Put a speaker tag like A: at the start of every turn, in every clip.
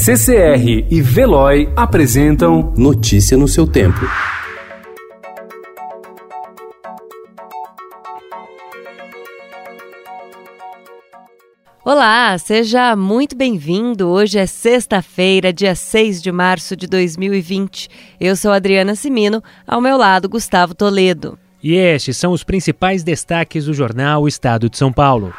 A: CCR e Veloy apresentam
B: Notícia no seu tempo.
C: Olá, seja muito bem-vindo. Hoje é sexta-feira, dia 6 de março de 2020. Eu sou Adriana Simino, ao meu lado, Gustavo Toledo.
D: E estes são os principais destaques do jornal Estado de São Paulo.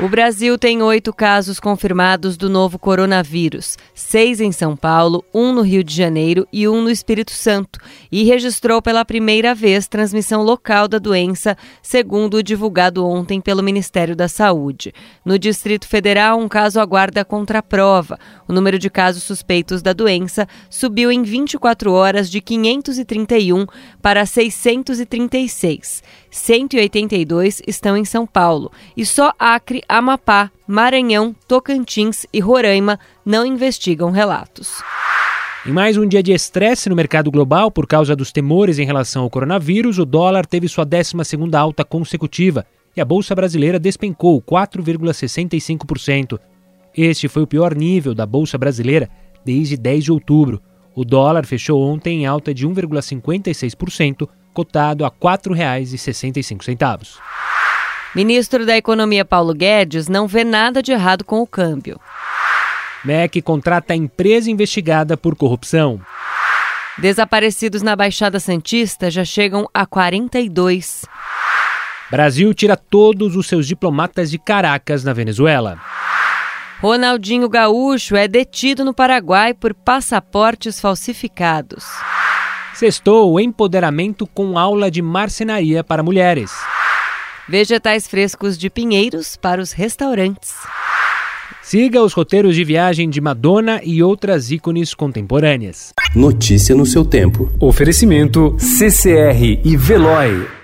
C: O Brasil tem oito casos confirmados do novo coronavírus, seis em São Paulo, um no Rio de Janeiro e um no Espírito Santo, e registrou pela primeira vez transmissão local da doença, segundo o divulgado ontem pelo Ministério da Saúde. No Distrito Federal, um caso aguarda contraprova. O número de casos suspeitos da doença subiu em 24 horas de 531 para 636. 182 estão em São Paulo e só Acre, Amapá, Maranhão, Tocantins e Roraima não investigam relatos.
D: Em mais um dia de estresse no mercado global por causa dos temores em relação ao coronavírus, o dólar teve sua 12ª alta consecutiva e a bolsa brasileira despencou 4,65%. Este foi o pior nível da bolsa brasileira desde 10 de outubro. O dólar fechou ontem em alta de 1,56%, cotado a R$ 4,65.
C: Ministro da Economia Paulo Guedes não vê nada de errado com o câmbio.
D: MEC contrata a empresa investigada por corrupção.
C: Desaparecidos na Baixada Santista já chegam a 42.
D: Brasil tira todos os seus diplomatas de Caracas, na Venezuela.
C: Ronaldinho Gaúcho é detido no Paraguai por passaportes falsificados.
D: Sextou o empoderamento com aula de marcenaria para mulheres.
C: Vegetais frescos de Pinheiros para os restaurantes.
D: Siga os roteiros de viagem de Madonna e outras ícones contemporâneas.
B: Notícia no seu tempo.
A: Oferecimento CCR e Veloy.